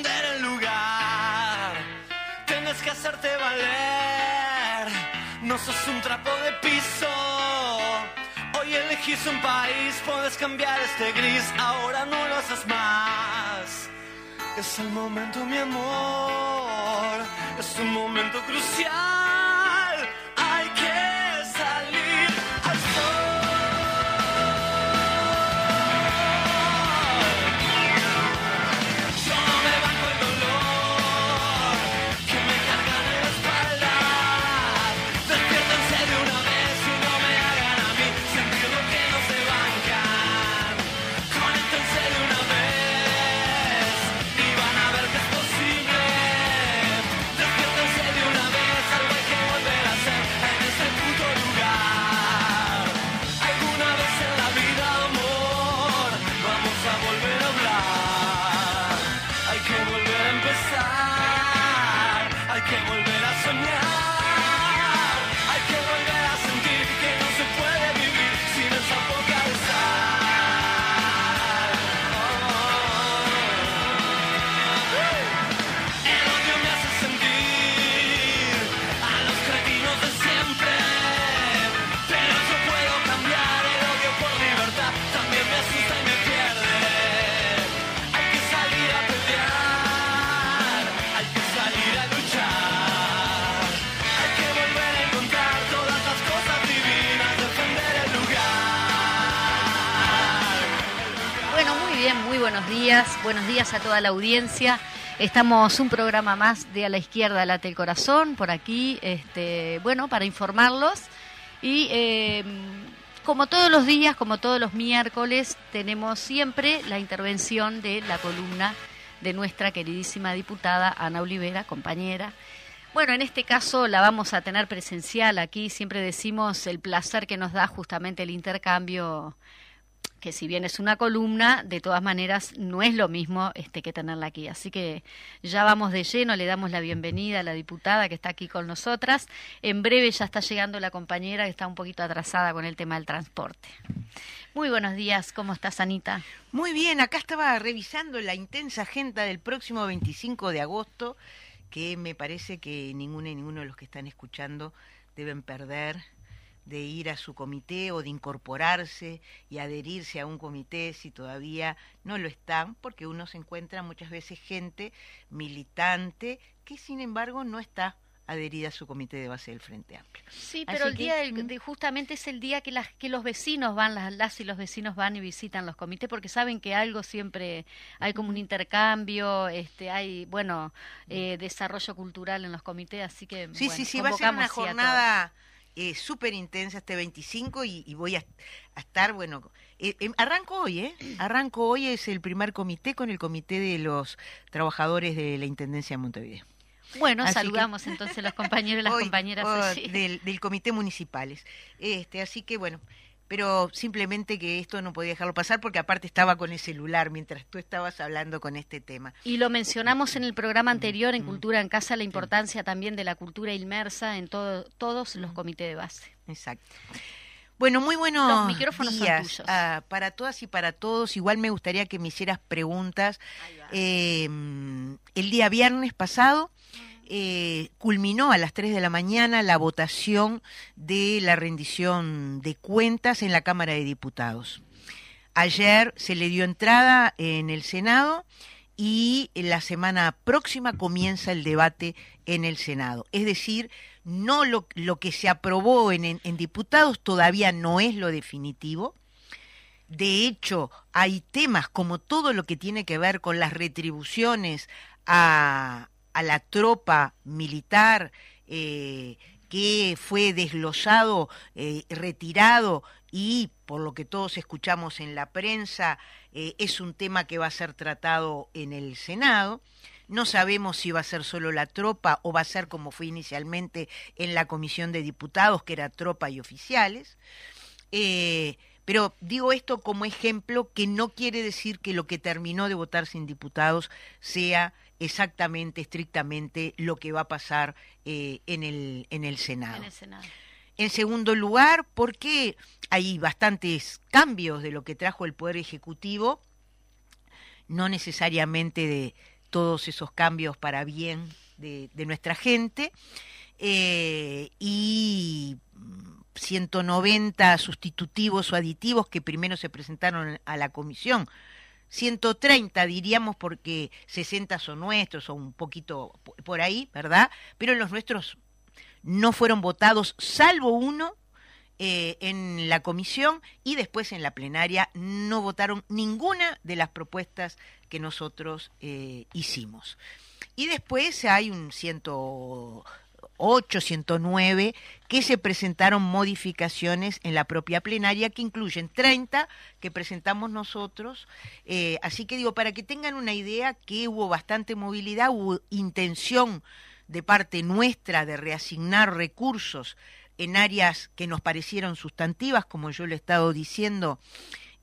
el lugar. Tienes que hacerte valer, no sos un trapo de piso. Hoy elegís un país, puedes cambiar este gris, ahora no lo haces más. Es el momento, mi amor, es un momento crucial. Que volver a soñar, buenos días. A toda la audiencia. Estamos un programa más de A la Izquierda Late el Corazón, por aquí, este, bueno, para informarlos. Y eh, como todos los días, como todos los miércoles, tenemos siempre la intervención de la columna de nuestra queridísima diputada Ana Olivera, compañera. Bueno, en este caso la vamos a tener presencial aquí. Siempre decimos el placer que nos da justamente el intercambio que si bien es una columna, de todas maneras no es lo mismo este que tenerla aquí. Así que ya vamos de lleno, le damos la bienvenida a la diputada que está aquí con nosotras. En breve ya está llegando la compañera que está un poquito atrasada con el tema del transporte. Muy buenos días, ¿cómo estás, Anita? Muy bien, acá estaba revisando la intensa agenda del próximo 25 de agosto, que me parece que ninguno y ninguno de los que están escuchando deben perder de ir a su comité o de incorporarse y adherirse a un comité si todavía no lo están, porque uno se encuentra muchas veces gente militante que sin embargo no está adherida a su comité de base del Frente Amplio. Sí, pero Así el que, día del- mm. de, justamente es el día que las que los vecinos van, las, las y los vecinos van y visitan los comités porque saben que algo siempre hay como un intercambio, este, hay bueno eh, desarrollo cultural en los comités, así que Sí, bueno, sí, sí, va a ser una a jornada eh, súper intensa este 25 y, y voy a, a estar, bueno, eh, eh, arranco hoy, ¿eh? Arranco hoy, es el primer comité con el comité de los trabajadores de la Intendencia de Montevideo. Bueno, Así que- saludamos entonces los compañeros y las Hoy, compañeras allí. del, del comité municipales. Este, así que bueno, pero simplemente que esto no podía dejarlo pasar porque aparte estaba con el celular mientras tú estabas hablando con este tema. Y lo mencionamos en el programa anterior, en Cultura en Casa, la importancia también de la cultura inmersa en todo, todos los comités de base. Exacto. Bueno, muy buenos Los micrófonos son tuyos. ah, para todas y para todos. Igual me gustaría que me hicieras preguntas. Eh, el día viernes pasado eh, culminó a las 3 de la mañana la votación de la rendición de cuentas en la Cámara de Diputados. Ayer se le dio entrada en el Senado y la semana próxima comienza el debate en el Senado. Es decir, no lo, lo que se aprobó en, en- en diputados todavía no es lo definitivo. De hecho, hay temas como todo lo que tiene que ver con las retribuciones a, a la tropa militar, eh, que fue desglosado, eh, retirado y por lo que todos escuchamos en la prensa, eh, es un tema que va a ser tratado en el Senado. No sabemos si va a ser solo la tropa o va a ser como fue inicialmente en la Comisión de Diputados, que era tropa y oficiales. Pero digo esto como ejemplo que no quiere decir que lo que terminó de votar sin diputados sea exactamente, estrictamente lo que va a pasar eh, en, el, en el Senado. En el Senado. En segundo lugar, porque hay bastantes cambios de lo que trajo el Poder Ejecutivo, no necesariamente de todos esos cambios para bien de, de nuestra gente, eh, y 190 sustitutivos o aditivos que primero se presentaron a la comisión. 130 diríamos porque 60 son nuestros o un poquito por ahí, ¿verdad? Pero los nuestros no fueron votados, salvo uno eh, en la comisión y después en la plenaria no votaron ninguna de las propuestas que nosotros eh, hicimos. Y después hay un 108, 109 que se presentaron modificaciones en la propia plenaria que incluyen 30 que presentamos nosotros. Eh, así que digo, para que tengan una idea que hubo bastante movilidad, hubo intención de parte nuestra de reasignar recursos en áreas que nos parecieron sustantivas, como yo le he estado diciendo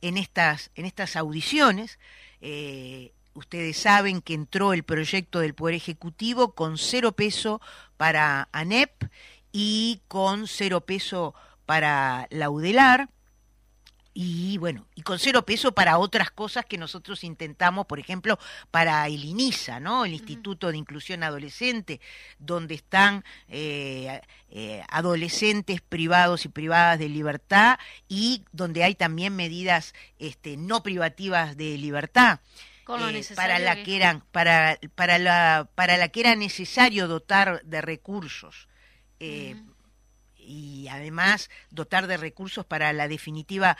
en estas, en estas audiciones. Eh, ustedes saben que entró el proyecto del Poder Ejecutivo con cero peso para ANEP y con cero peso para la UDELAR y bueno, y con cero peso para otras cosas que nosotros intentamos, por ejemplo, para el INISA, ¿no? El Instituto de Inclusión Adolescente, donde están eh, eh, adolescentes privados y privadas de libertad y donde hay también medidas este, no privativas de libertad. Eh, para la que- eran para para la para la que era necesario dotar de recursos eh, y además dotar de recursos para la definitiva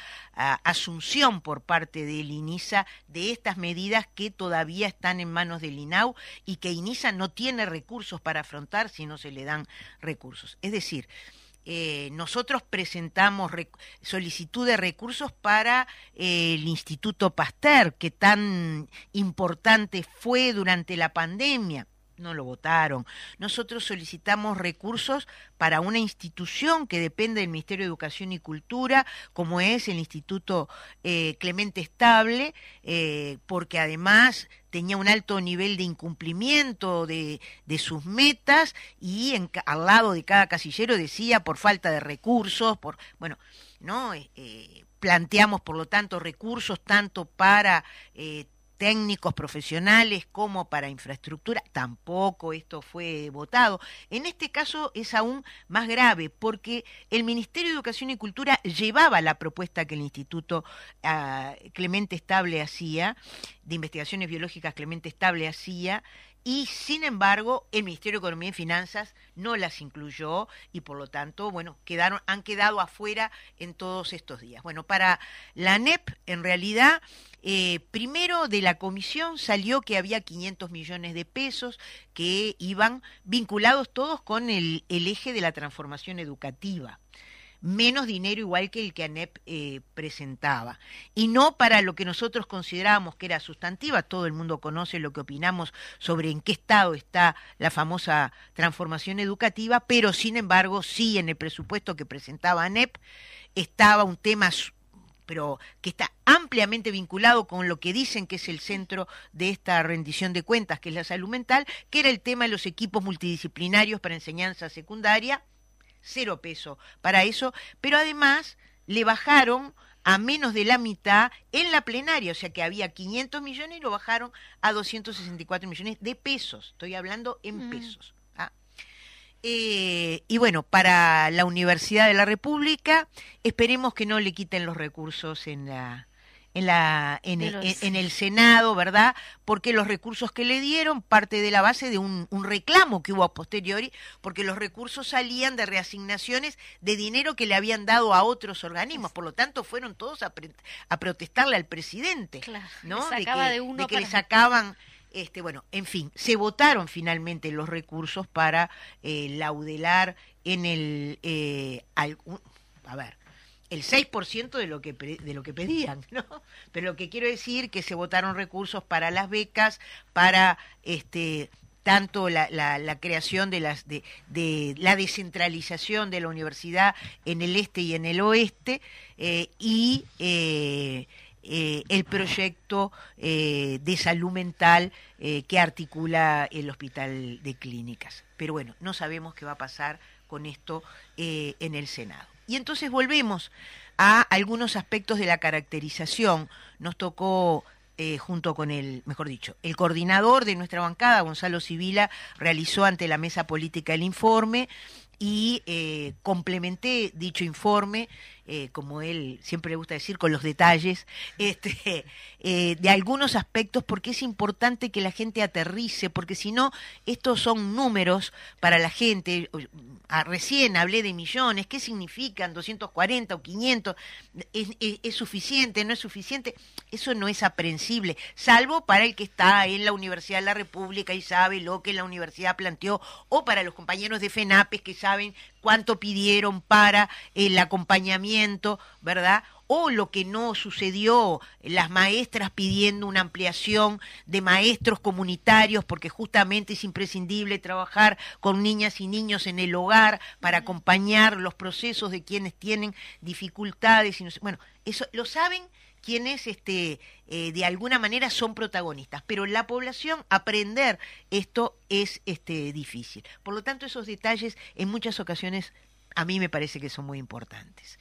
asunción por parte del INISA de estas medidas que todavía están en manos del INAU y que INISA no tiene recursos para afrontar si no se le dan recursos. Es decir, eh, nosotros presentamos solicitud de recursos para eh, el Instituto Pasteur, que tan importante fue durante la pandemia. No lo votaron. Nosotros solicitamos recursos para una institución que depende del Ministerio de Educación y Cultura, como es el Instituto eh, Clemente Estable, eh, porque además tenía un alto nivel de incumplimiento de, de sus metas y al lado de cada casillero decía por falta de recursos, por bueno, no Eh, planteamos por lo tanto recursos tanto para técnicos profesionales como para infraestructura, tampoco esto fue votado. En este caso es aún más grave porque el Ministerio de Educación y Cultura llevaba la propuesta que el Instituto ah, Clemente Estable hacía, de investigaciones biológicas Clemente Estable hacía, y sin embargo el Ministerio de Economía y Finanzas no las incluyó y por lo tanto, bueno, quedaron, han quedado afuera en todos estos días. Bueno, para la NEP, en realidad, eh, primero de la comisión salió que había 500 millones de pesos que iban vinculados todos con el eje de la transformación educativa menos dinero igual que el que ANEP eh, presentaba. Y no para lo que nosotros considerábamos que era sustantiva, todo el mundo conoce lo que opinamos sobre en qué estado está la famosa transformación educativa, pero sin embargo sí en el presupuesto que presentaba ANEP estaba un tema pero que está ampliamente vinculado con lo que dicen que es el centro de esta rendición de cuentas, que es la salud mental, que era el tema de los equipos multidisciplinarios para enseñanza secundaria, cero peso para eso, pero además le bajaron a menos de la mitad en la plenaria, o sea que había 500 millones y lo bajaron a 264 millones de pesos, estoy hablando en Mm. pesos. ¿ah? Eh, y bueno, para la Universidad de la República, esperemos que no le quiten los recursos en la en la en, el- en- en el Senado, ¿verdad? Porque los recursos que le dieron parte de la base de un, un reclamo que hubo a posteriori, porque los recursos salían de reasignaciones de dinero que le habían dado a otros organismos, por lo tanto fueron todos a, pre- a protestarle al presidente, Claro, ¿no? De que, de uno de que le sacaban este, bueno, en fin, se votaron finalmente los recursos para eh, laudelar en el, eh, algún- a ver, el 6% de lo que de lo que pedían, ¿no? Pero lo que quiero decir que se votaron recursos para las becas, para este tanto la, creación de la descentralización de la universidad en el este y en el oeste eh, y eh, eh, el proyecto de salud mental que articula el hospital de clínicas. Pero bueno, no sabemos qué va a pasar con esto en el Senado. Y entonces volvemos a algunos aspectos de la caracterización. Nos tocó eh, junto con el, mejor dicho, el coordinador de nuestra bancada, Gonzalo Civila, realizó ante la mesa política el informe y eh, complementé dicho informe, eh, como él siempre le gusta decir, con los detalles este, eh, de algunos aspectos, porque es importante que la gente aterrice, porque si no, estos son números para la gente. Recién hablé de millones, ¿qué significan 240 o 500? ¿Es, es- es suficiente? ¿No es suficiente? Eso no es aprensible, salvo para el que está en la Universidad de la República y sabe lo que la universidad planteó, o para los compañeros de FENAPES que saben cuánto pidieron para el acompañamiento, ¿verdad? O lo que no sucedió, las maestras pidiendo una ampliación de maestros comunitarios, porque justamente es imprescindible trabajar con niñas y niños en el hogar para acompañar los procesos de quienes tienen dificultades. Y bueno, eso lo saben quienes este, eh, de alguna manera son protagonistas, pero la población aprender esto es este, difícil. Por lo tanto, esos detalles en muchas ocasiones a mí me parece que son muy importantes.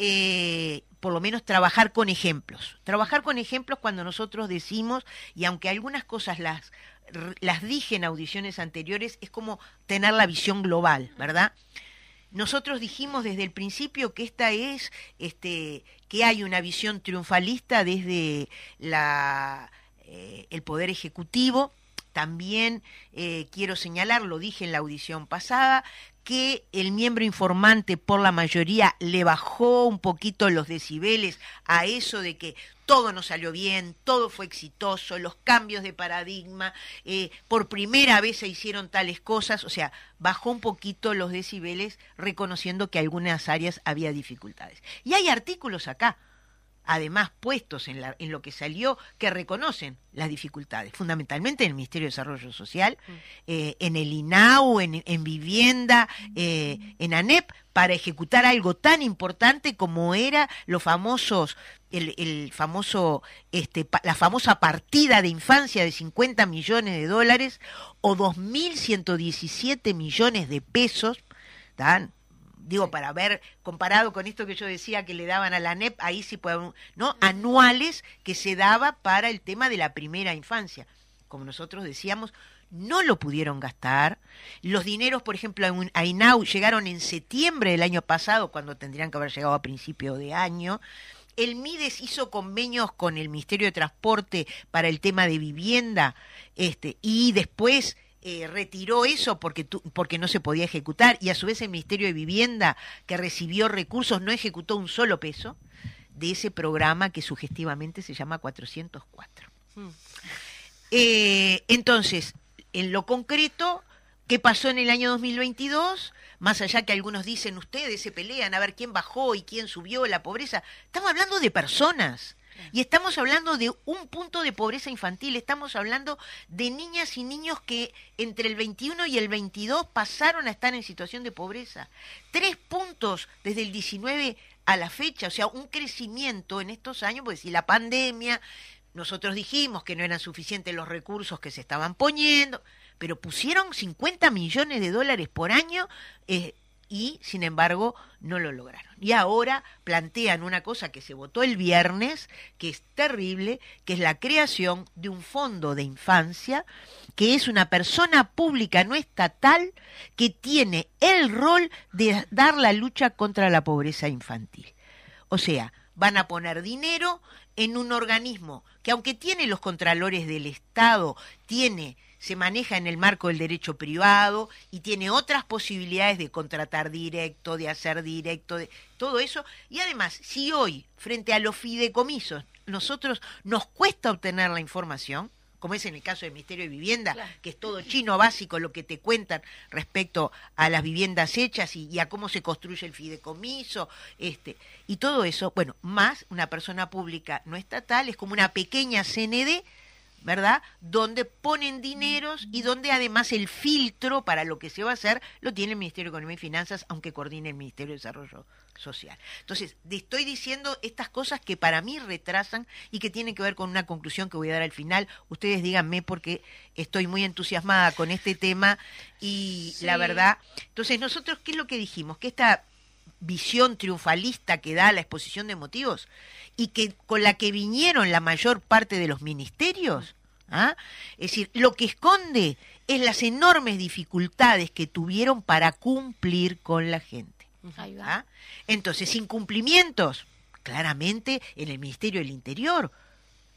Eh, por lo menos trabajar con ejemplos. Trabajar con ejemplos cuando nosotros decimos, y aunque algunas cosas las, las dije en audiciones anteriores, es como tener la visión global, ¿verdad? Nosotros dijimos desde el principio que esta es, este, que hay una visión triunfalista desde la, eh, el poder ejecutivo. También eh, quiero señalar, lo dije en la audición pasada, que el miembro informante por la mayoría le bajó un poquito los decibeles a eso de que todo nos salió bien, todo fue exitoso, los cambios de paradigma, eh, por primera vez se hicieron tales cosas, o sea, bajó un poquito los decibeles reconociendo que algunas áreas había dificultades. Y hay artículos acá, además puestos en, la, en lo que salió, que reconocen las dificultades, fundamentalmente en el Ministerio de Desarrollo Social, eh, en el INAU, en, en vivienda, eh, en ANEP, para ejecutar algo tan importante como era los famosos, el, el famoso, este, pa- la famosa partida de infancia de 50 millones de dólares o 2.117 millones de pesos, ¿tan? Digo, para ver, comparado con esto que yo decía que le daban a la NEP, ahí sí puede, ¿no? Anuales que se daba para el tema de la primera infancia. Como nosotros decíamos, no lo pudieron gastar. Los dineros, por ejemplo, a INAU llegaron en septiembre del año pasado, cuando tendrían que haber llegado a principio de año. El MIDES hizo convenios con el Ministerio de Transporte para el tema de vivienda, este, y después eh, retiró eso porque, tu- porque no se podía ejecutar, y a su vez el Ministerio de Vivienda, que recibió recursos, no ejecutó un solo peso de ese programa que sugestivamente se llama 404. Eh, entonces, en lo concreto, ¿qué pasó en el año 2022? Más allá que algunos dicen, ustedes se pelean a ver quién bajó y quién subió la pobreza. Estamos hablando de personas. Y estamos hablando de un punto de pobreza infantil, estamos hablando de niñas y niños que entre el 21 y el 22 pasaron a estar en situación de pobreza. Tres puntos desde el 19 a la fecha, o sea, un crecimiento en estos años, porque si la pandemia, nosotros dijimos que no eran suficientes los recursos que se estaban poniendo, pero pusieron 50 millones de dólares por año eh, y, sin embargo, no lo lograron. Y ahora plantean una cosa que se votó el viernes, que es terrible, que es la creación de un fondo de infancia, que es una persona pública no estatal que tiene el rol de dar la lucha contra la pobreza infantil. O sea, van a poner dinero en un organismo que aunque tiene los contralores del Estado, tiene se maneja en el marco del derecho privado y tiene otras posibilidades de contratar directo, de hacer directo, de todo eso. Y además, si hoy, frente a los fideicomisos, nosotros nos cuesta obtener la información, como es en el caso del Ministerio de Vivienda, Claro. que es todo chino básico lo que te cuentan respecto a las viviendas hechas y, y a cómo se construye el fideicomiso, este, y todo eso, bueno, más una persona pública no estatal, es como una pequeña CND, ¿verdad? Donde ponen dineros y donde además el filtro para lo que se va a hacer lo tiene el Ministerio de Economía y Finanzas, aunque coordine el Ministerio de Desarrollo Social. Entonces, estoy diciendo estas cosas que para mí retrasan y que tienen que ver con una conclusión que voy a dar al final. Ustedes díganme porque estoy muy entusiasmada con este tema y Sí. la verdad, entonces nosotros, ¿qué es lo que dijimos? Que esta visión triunfalista que da la exposición de motivos y que con la que vinieron la mayor parte de los ministerios, ¿ah? es decir, lo que esconde es las enormes dificultades que tuvieron para cumplir con la gente. ¿ah? Entonces, incumplimientos, claramente en el Ministerio del Interior.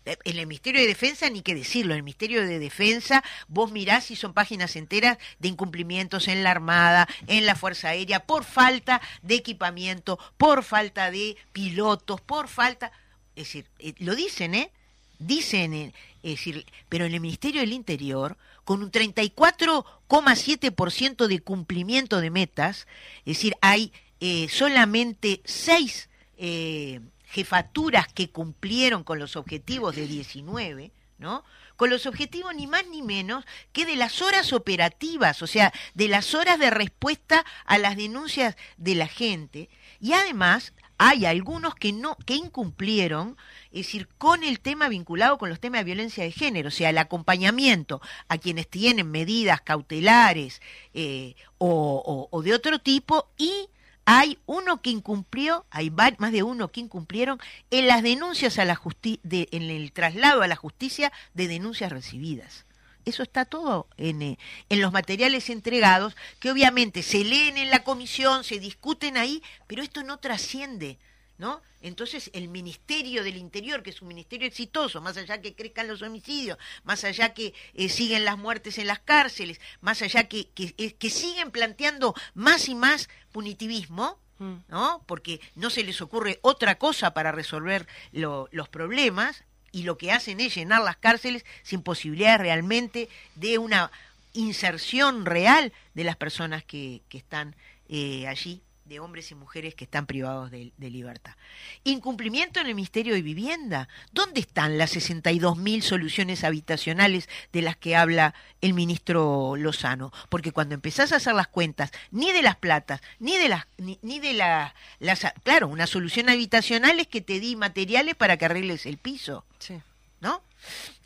En el Ministerio de Defensa, ni qué decirlo, en el Ministerio de Defensa, vos mirás si son páginas enteras de incumplimientos en la Armada, en la Fuerza Aérea, por falta de equipamiento, por falta de pilotos, por falta. Es decir, eh, lo dicen, ¿eh? Dicen, eh, es decir, pero en el Ministerio del Interior, con un 34,7% de cumplimiento de metas, es decir, hay eh, solamente seis eh, jefaturas que cumplieron con los objetivos de 19, ¿no? Con los objetivos ni más ni menos que de las horas operativas, o sea, de las horas de respuesta a las denuncias de la gente. Y además hay algunos que no que incumplieron, es decir, con el tema vinculado con los temas de violencia de género, o sea, el acompañamiento a quienes tienen medidas cautelares eh, o, de otro tipo y hay uno que incumplió, hay más de uno que incumplieron en las denuncias a la justicia, en el traslado a la justicia de denuncias recibidas. Eso está todo en, eh, en los materiales entregados, que obviamente se leen en la comisión, se discuten ahí, pero esto no trasciende, ¿no? Entonces el Ministerio del Interior, que es un ministerio exitoso, más allá que crezcan los homicidios, más allá que eh, siguen las muertes en las cárceles, más allá que, que, eh, que siguen planteando más y más punitivismo, ¿no? Porque no se les ocurre otra cosa para resolver lo- los problemas y lo que hacen es llenar las cárceles sin posibilidades realmente de una inserción real de las personas que, que están eh, allí, de hombres y mujeres que están privados de, de libertad. Incumplimiento en el Ministerio de Vivienda. ¿Dónde están las 62.000 soluciones habitacionales de las que habla el ministro Lozano? Porque cuando empezás a hacer las cuentas, ni de las platas, ni de las, ni, ni de la, las, claro, una solución habitacional es que te di materiales para que arregles el piso. Sí. ¿no?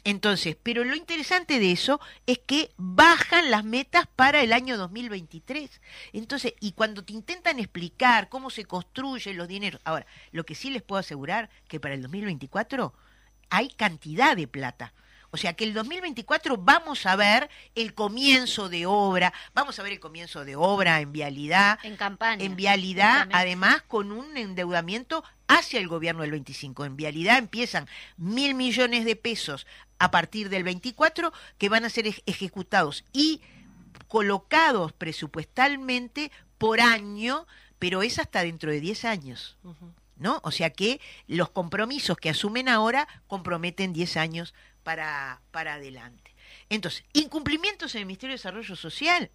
Entonces, pero lo interesante de eso es que bajan las metas para el año 2023. Entonces, y cuando te intentan explicar cómo se construyen los dineros, ahora, lo que sí les puedo asegurar que para el 2024 hay cantidad de plata. O sea que el 2024 vamos a ver el comienzo de obra, vamos a ver el comienzo de obra en vialidad, En campaña. en vialidad, además con un endeudamiento hacia el gobierno del 25. En vialidad empiezan mil millones de pesos a partir del 24 que van a ser ej- ejecutados y colocados presupuestalmente por año, pero es hasta dentro de 10 años. ¿No? O sea que los compromisos que asumen ahora comprometen 10 años para, para adelante. Entonces, incumplimientos en el Ministerio de Desarrollo Social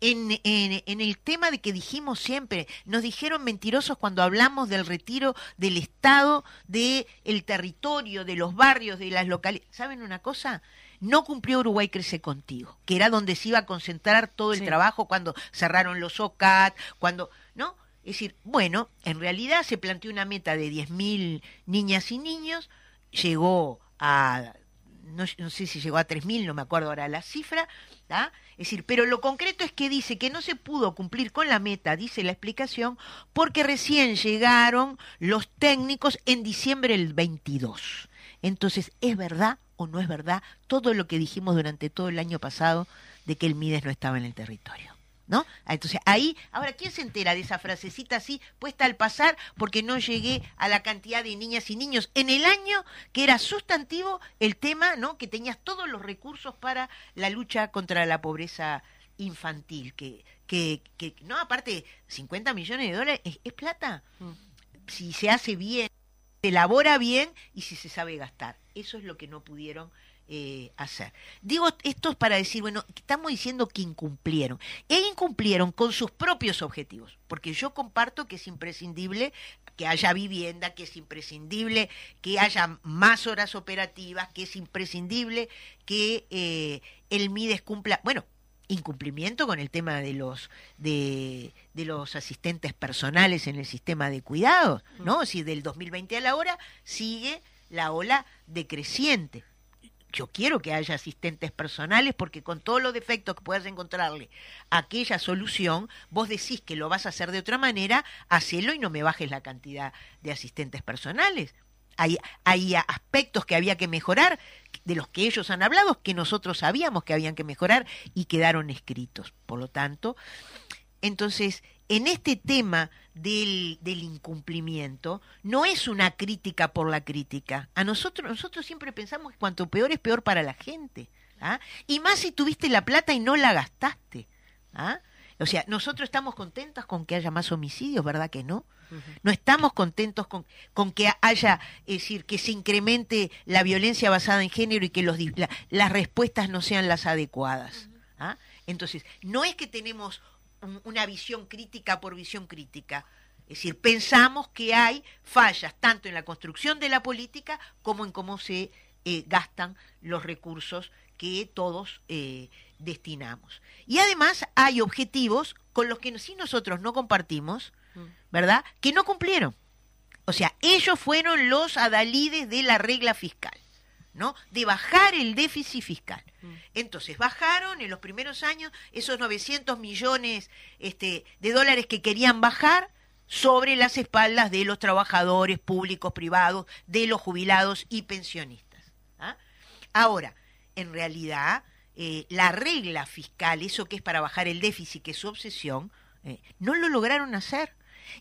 en, en- en el tema de que dijimos siempre, nos dijeron mentirosos cuando hablamos del retiro del Estado, del el territorio, de los barrios, de las localidades. ¿Saben una cosa? No cumplió Uruguay Crece Contigo, que era donde se iba a concentrar todo el Sí. trabajo cuando cerraron los OCAT, cuando, ¿no? Es decir, bueno, en realidad se planteó una meta de 10.000 niñas y niños, llegó a, no, no sé si llegó a 3.000, no me acuerdo ahora la cifra, ¿tá? Es decir, pero lo concreto es que dice que no se pudo cumplir con la meta, dice la explicación, porque recién llegaron los técnicos en diciembre del 22. Entonces, ¿es verdad o no es verdad todo lo que dijimos durante todo el año pasado de que el Mides no estaba en el territorio? ¿No? Ah, Entonces ahí, ahora, ¿quién se entera de esa frasecita así puesta al pasar porque no llegué a la cantidad de niñas y niños en el año que era sustantivo el tema, ¿no? Que tenías todos los recursos para la lucha contra la pobreza infantil, que, que, que no, aparte, 50 millones de dólares es, es plata. Si se hace bien, se elabora bien y si se sabe gastar. Eso es lo que no pudieron eh, hacer. Digo esto es para decir, bueno, estamos diciendo que incumplieron. E incumplieron con sus propios objetivos, porque yo comparto que es imprescindible que haya vivienda, que es imprescindible que haya más horas operativas, que es imprescindible que eh, el MIDES cumpla, bueno, incumplimiento con el tema de los de, de los asistentes personales en el sistema de cuidados, ¿no? Si del 2020 a la hora sigue la ola decreciente yo quiero que haya asistentes personales porque con todos los defectos que puedas encontrarle aquella solución, vos decís que lo vas a hacer de otra manera, hacelo y no me bajes la cantidad de asistentes personales. Hay aspectos que había que mejorar, de los que ellos han hablado, que nosotros sabíamos que habían que mejorar y quedaron escritos. Por lo tanto, entonces, en este tema del, del, incumplimiento, no es una crítica por la crítica. A nosotros, nosotros siempre pensamos que cuanto peor es peor para la gente. ¿ah? Y más si tuviste la plata y no la gastaste. ¿ah? O sea, nosotros estamos contentos con que haya más homicidios, ¿verdad que no? No estamos contentos con, con, que haya, es decir, que se incremente la violencia basada en género y que los, la, las respuestas no sean las adecuadas. ¿ah? Entonces, no es que tenemos una visión crítica por visión crítica. Es decir, pensamos que hay fallas tanto en la construcción de la política como en cómo se eh, gastan los recursos que todos eh, destinamos. Y además hay objetivos con los que sí nosotros no compartimos, ¿verdad? Que no cumplieron. O sea, ellos fueron los adalides de la regla fiscal. ¿No? De bajar el déficit fiscal. Entonces, bajaron en los primeros años esos 900 millones este, de dólares que querían bajar sobre las espaldas de los trabajadores públicos, privados, de los jubilados y pensionistas. ¿ah? Ahora, en realidad, eh, la regla fiscal, eso que es para bajar el déficit, que es su obsesión, eh, no lo lograron hacer.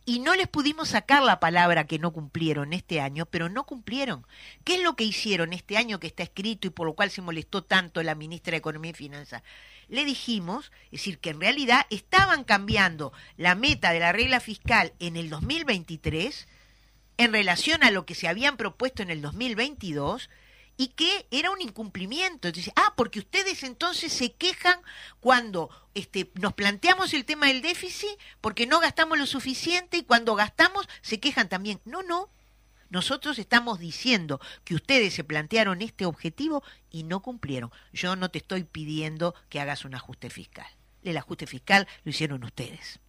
Y no les pudimos sacar la palabra que no cumplieron este año, pero no cumplieron. ¿Qué es lo que hicieron este año que está escrito y por lo cual se molestó tanto la ministra de Economía y Finanzas? Le dijimos, es decir, que en realidad estaban cambiando la meta de la regla fiscal en el 2023 en relación a lo que se habían propuesto en el 2022 y que era un incumplimiento. Entonces, ah, porque ustedes entonces se quejan cuando este, nos planteamos el tema del déficit porque no gastamos lo suficiente y cuando gastamos se quejan también. No, no. Nosotros estamos diciendo que ustedes se plantearon este objetivo y no cumplieron. Yo no te estoy pidiendo que hagas un ajuste fiscal. El ajuste fiscal lo hicieron ustedes.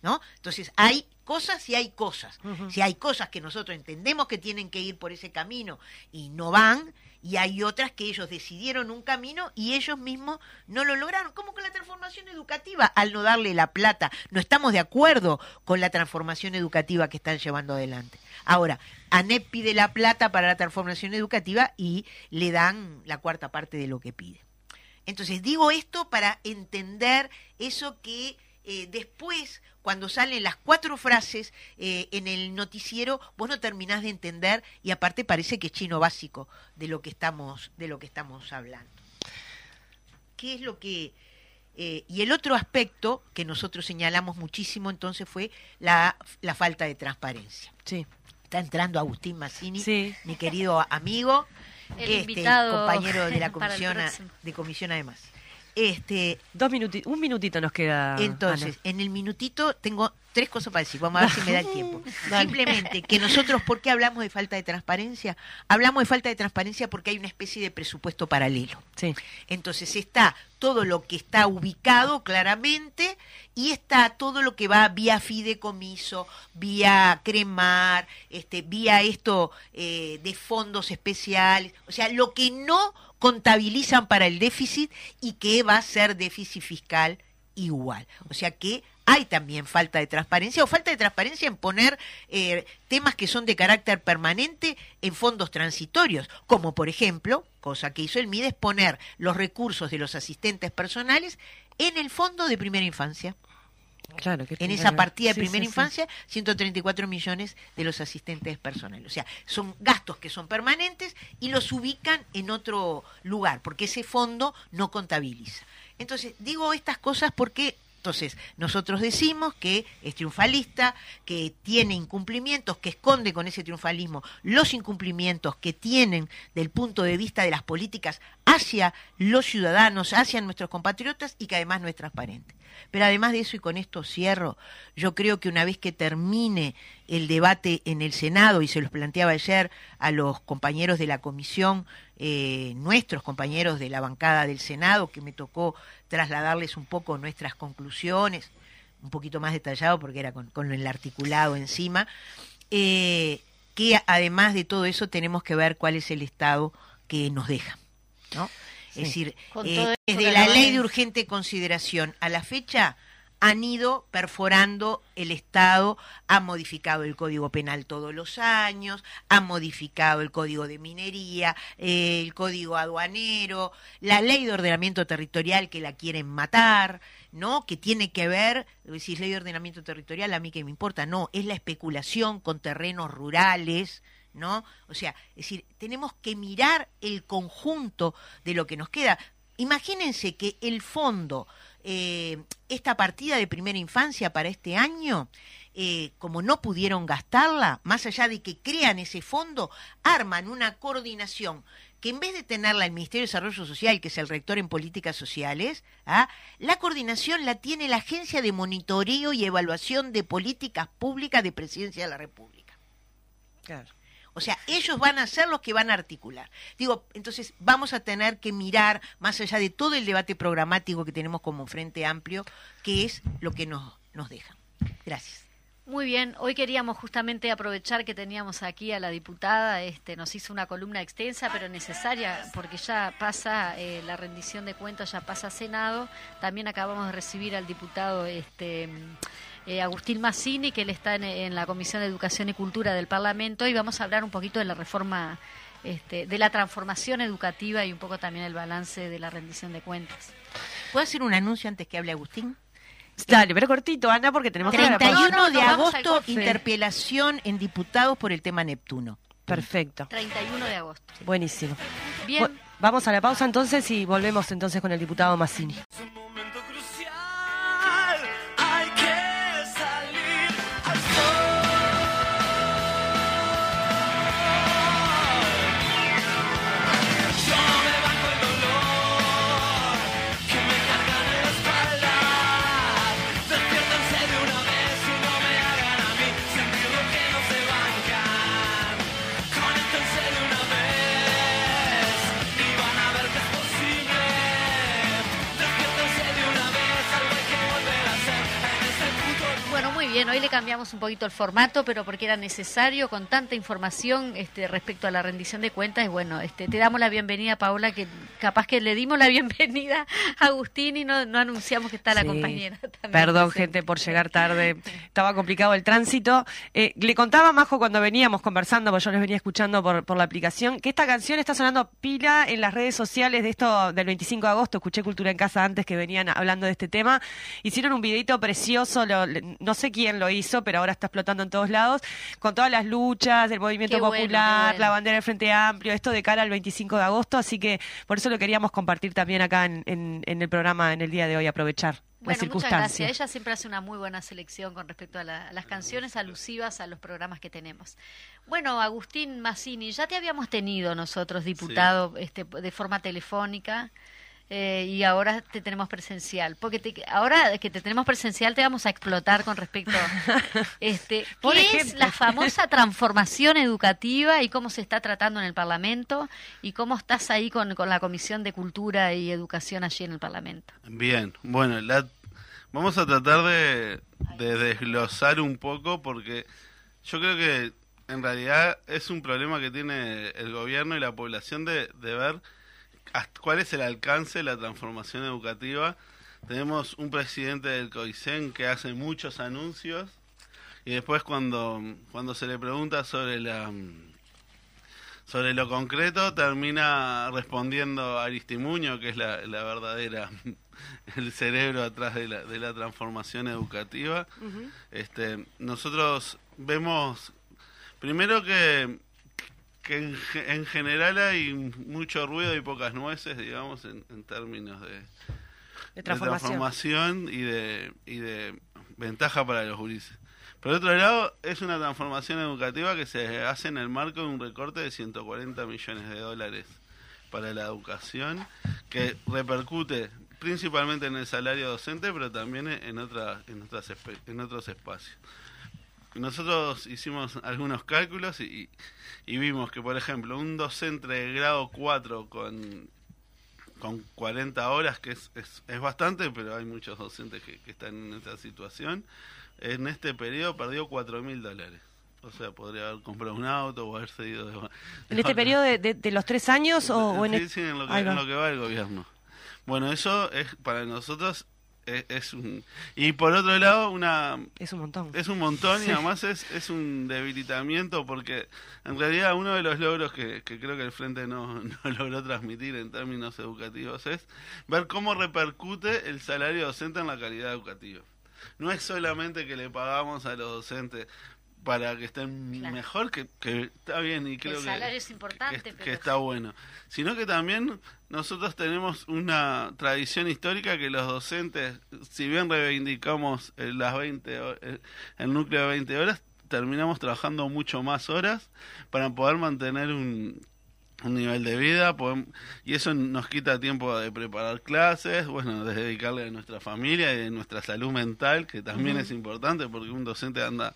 ¿No? Entonces, hay cosas y hay cosas. Si hay cosas que nosotros entendemos que tienen que ir por ese camino y no van, y hay otras que ellos decidieron un camino y ellos mismos no lo lograron. ¿Cómo con la transformación educativa? Al no darle la plata. No estamos de acuerdo con la transformación educativa que están llevando adelante. Ahora, ANEP pide la plata para la transformación educativa y le dan la cuarta parte de lo que pide. Entonces, digo esto para entender eso que eh, después, cuando salen las cuatro frases eh, en el noticiero, vos no terminás de entender y aparte parece que es chino básico de lo que estamos, de lo que estamos hablando. ¿Qué es lo que... Eh, y el otro aspecto que nosotros señalamos muchísimo entonces fue la, la falta de transparencia. Sí. Está entrando Agustín Massini, Sí. mi querido amigo, El este, invitado compañero de la comisión, de comisión además. Este, Dos minuti- un minutito nos queda. Entonces, Ana. en el minutito tengo tres cosas para decir. Vamos a ver si me da el tiempo. Simplemente que nosotros, ¿por qué hablamos de falta de transparencia? Hablamos de falta de transparencia porque hay una especie de presupuesto paralelo. Sí. Entonces está todo lo que está ubicado claramente y está todo lo que va vía fideicomiso, vía cremar, este, vía esto eh, de fondos especiales, o sea, lo que no contabilizan para el déficit y que va a ser déficit fiscal igual. O sea que hay también falta de transparencia o falta de transparencia en poner eh, temas que son de carácter permanente en fondos transitorios, como por ejemplo, cosa que hizo el MIDES, poner los recursos de los asistentes personales en el fondo de primera infancia. Claro. que En esa partida de Sí, primera sí, sí. infancia, 134 millones de los asistentes personales. O sea, son gastos que son permanentes y los ubican en otro lugar, porque ese fondo no contabiliza. Entonces, digo estas cosas porque Entonces, nosotros decimos que es triunfalista, que tiene incumplimientos, que esconde con ese triunfalismo los incumplimientos que tienen del punto de vista de las políticas hacia los ciudadanos, hacia nuestros compatriotas y que además no es transparente. Pero además de eso, y con esto cierro, yo creo que una vez que termine el debate en el Senado, y se los planteaba ayer a los compañeros de la comisión, eh, nuestros compañeros de la bancada del Senado, que me tocó trasladarles un poco nuestras conclusiones, un poquito más detallado porque era con, con el articulado encima, eh, que además de todo eso tenemos que ver cuál es el estado que nos deja. ¿no? Sí. Es decir, eh, desde de la ley de urgente consideración a la fecha han ido perforando el Estado, ha modificado el Código Penal todos los años, ha modificado el Código de Minería, eh, el Código Aduanero, la ley de ordenamiento territorial que la quieren matar, ¿no? Que tiene que ver, decís ley de ordenamiento territorial, a mí que me importa, no, es la especulación con terrenos rurales, ¿no? O sea, es decir, tenemos que mirar el conjunto de lo que nos queda. Imagínense que el fondo, eh, esta partida de primera infancia para este año, eh, como no pudieron gastarla, más allá de que crean ese fondo, arman una coordinación que en vez de tenerla el Ministerio de Desarrollo Social, que es el rector en políticas sociales, ¿ah? la coordinación la tiene la Agencia de Monitoreo y Evaluación de Políticas Públicas de Presidencia de la República. Claro. O sea, ellos van a ser los que van a articular. Digo, entonces vamos a tener que mirar, más allá de todo el debate programático que tenemos como Frente Amplio, qué es lo que nos, nos deja. Gracias. Muy bien, hoy queríamos justamente aprovechar que teníamos aquí a la diputada, este, nos hizo una columna extensa pero necesaria porque ya pasa eh, la rendición de cuentas, ya pasa Senado. También acabamos de recibir al diputado este, eh, Agustín Massini, que él está en, en la Comisión de Educación y Cultura del Parlamento y vamos a hablar un poquito de la reforma, este, de la transformación educativa y un poco también el balance de la rendición de cuentas. ¿Puedo hacer un anuncio antes que hable Agustín? Dale, pero cortito, Ana, porque tenemos que ir a la pausa. 31 No, no, de agosto, interpelación en diputados por el tema Neptuno. Perfecto. 31 de agosto. Buenísimo. Bien. Vamos a la pausa entonces y volvemos entonces con el diputado Massini. Hoy le cambiamos un poquito el formato, pero porque era necesario con tanta información este, respecto a la rendición de cuentas. Y bueno, este, te damos la bienvenida, Paula, que capaz que le dimos la bienvenida a Agustín y no, no anunciamos que está la Sí. compañera. también Perdón, gente, por llegar tarde. Estaba complicado el tránsito. Eh, le contaba a Majo cuando veníamos conversando, porque yo les venía escuchando por, por la aplicación, que esta canción está sonando pila en las redes sociales de esto del 25 de agosto. Escuché Cultura en Casa antes que venían hablando de este tema. Hicieron un videito precioso, lo- no sé quién lo hizo, pero ahora está explotando en todos lados, con todas las luchas del movimiento Qué popular, bueno. la bandera del Frente Amplio, esto de cara al 25 de agosto. Así que por eso lo queríamos compartir también acá en, en- en el programa en el día de hoy, aprovechar Bueno, muchas gracias. Ella siempre hace una muy buena selección con respecto a, la- a las canciones alusivas a los programas que tenemos. Bueno, Agustín Massini, ya te habíamos tenido nosotros, diputado, este, de forma telefónica. Eh, y ahora te tenemos presencial, porque te- ahora que te tenemos presencial te vamos a explotar con respecto este, Por ¿qué es la famosa transformación educativa y cómo se está tratando en el Parlamento y cómo estás ahí con, con la Comisión de Cultura y Educación allí en el Parlamento. Bien, bueno, la- vamos a tratar de, de desglosar un poco porque yo creo que en realidad es un problema que tiene el gobierno y la población de, de ver cuál es el alcance de la transformación educativa. Tenemos un presidente del COICEN que hace muchos anuncios y después cuando, cuando se le pregunta sobre la sobre lo concreto termina respondiendo Aristimuño, que es la, la verdadera, el cerebro atrás de la, de la transformación educativa. este, nosotros vemos, primero que, que en, en general hay mucho ruido y pocas nueces, digamos, en, en términos de, De transformación. transformación y de, y de ventaja para los gurises. Por otro lado, es una transformación educativa que se hace en el marco de un recorte de 140 millones de dólares para la educación, que repercute principalmente en el salario docente, pero también en, otra, en, otras, en otros espacios. Nosotros hicimos algunos cálculos y, y vimos que, por ejemplo, un docente de grado 4 con, con 40 horas, que es, es, es bastante, pero hay muchos docentes que, que están en esa situación, en este periodo perdió 4 mil dólares. O sea, podría haber comprado un auto o haberse ido de... ¿En este periodo de, de- de los tres años o, o en Sí, el- sí, en lo, que, en lo que va el gobierno. Bueno, eso es para nosotros es, es un... Y por otro lado, una Es un montón. es un montón y además es, es un debilitamiento porque en realidad uno de los logros que, que creo que el Frente no, no logró transmitir en términos educativos es ver cómo repercute el salario docente en la calidad educativa. No es solamente que le pagamos a los docentes para que estén Claro. mejor, que, que está bien y creo el que, salario es importante, que, está bueno, sino que también nosotros tenemos una tradición histórica que los docentes, si bien reivindicamos eh, las 20 ho- eh, el núcleo de 20 horas, terminamos trabajando mucho más horas para poder mantener un, un nivel de vida y eso nos quita tiempo de preparar clases, bueno, de dedicarle a nuestra familia y de nuestra salud mental, que también es importante porque un docente anda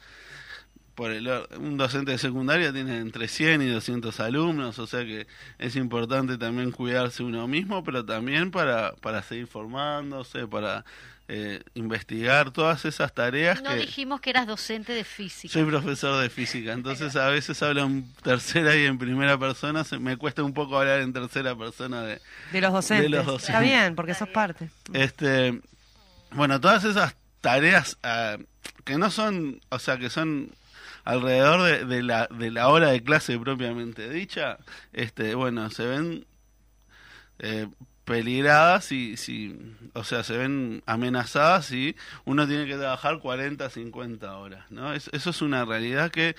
por el or- un docente de secundaria tiene entre 100 y 200 alumnos, o sea que es importante también cuidarse uno mismo, pero también para, para seguir formándose, para eh, investigar todas esas tareas no que... dijimos que eras docente de física. Soy profesor de física, entonces a veces hablo en tercera y en primera persona, se, me cuesta un poco hablar en tercera persona de, De los docentes. De los docentes. Está bien, porque sos parte. este, bueno, todas esas tareas ah, que no son, o sea, que son alrededor de, la, de la hora de clase propiamente dicha, este, bueno, se ven eh, peligradas y, si, o sea, se ven amenazadas y uno tiene que trabajar 40, 50 horas, ¿no? Es- eso es una realidad que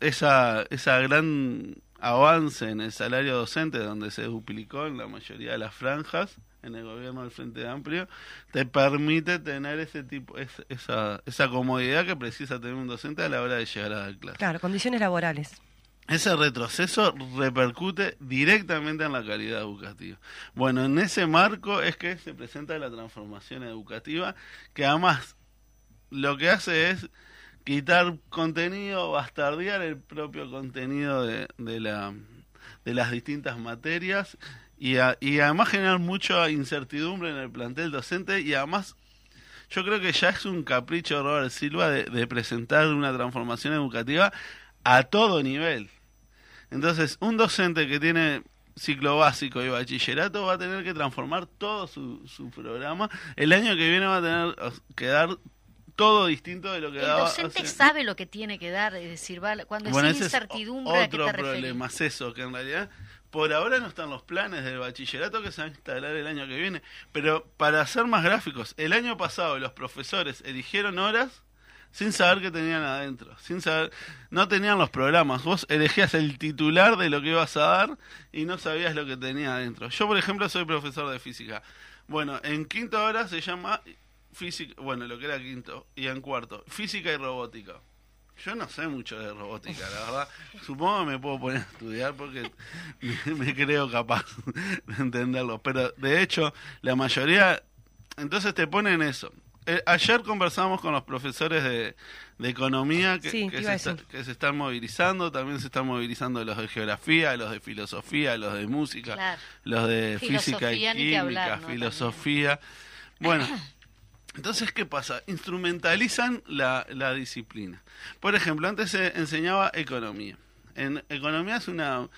esa, esa gran avance en el salario docente, donde se duplicó en la mayoría de las franjas en el gobierno del Frente Amplio, te permite tener ese tipo, es- esa, esa comodidad que precisa tener un docente a la hora de llegar a dar clase. Claro, condiciones laborales. Ese retroceso repercute directamente en la calidad educativa. Bueno, en ese marco es que se presenta la transformación educativa, que además lo que hace es quitar contenido, bastardear el propio contenido de, de, la, de las distintas materias y, a- y además generar mucha incertidumbre en el plantel docente y además yo creo que ya es un capricho de Robert Silva de, de presentar una transformación educativa a todo nivel. Entonces, un docente que tiene ciclo básico y bachillerato va a tener que transformar todo su, su programa. El año que viene va a tener que dar todo distinto de lo que El daba docente sabe lo que tiene que dar, es decir, va- cuando Bueno, es incertidumbre, o- ¿a qué otro te problema, es eso, que en realidad por ahora no están los planes del bachillerato que se van a instalar el año que viene. Pero para ser más gráficos, el año pasado los profesores eligieron horas sin saber qué tenían adentro, sin saber, no tenían los programas. Vos elegías el titular de lo que ibas a dar y no sabías lo que tenía adentro. Yo, por ejemplo, soy profesor de física. Bueno, en quinto hora se llama física, bueno, lo que era quinto, y en cuarto, física y robótica. Yo no sé mucho de robótica, la verdad. Supongo que me puedo poner a estudiar porque me, me creo capaz de entenderlo. Pero de hecho, la mayoría, entonces te ponen eso. Eh, ayer conversamos con los profesores de, de economía que, Sí, se está- decir. que se están movilizando, también se están movilizando los de geografía, los de filosofía, los de música, Claro. los de física y química, hablar, ¿no? filosofía. Bueno, entonces, ¿qué pasa? Instrumentalizan la, la disciplina. Por ejemplo, antes se enseñaba economía. En economía es una,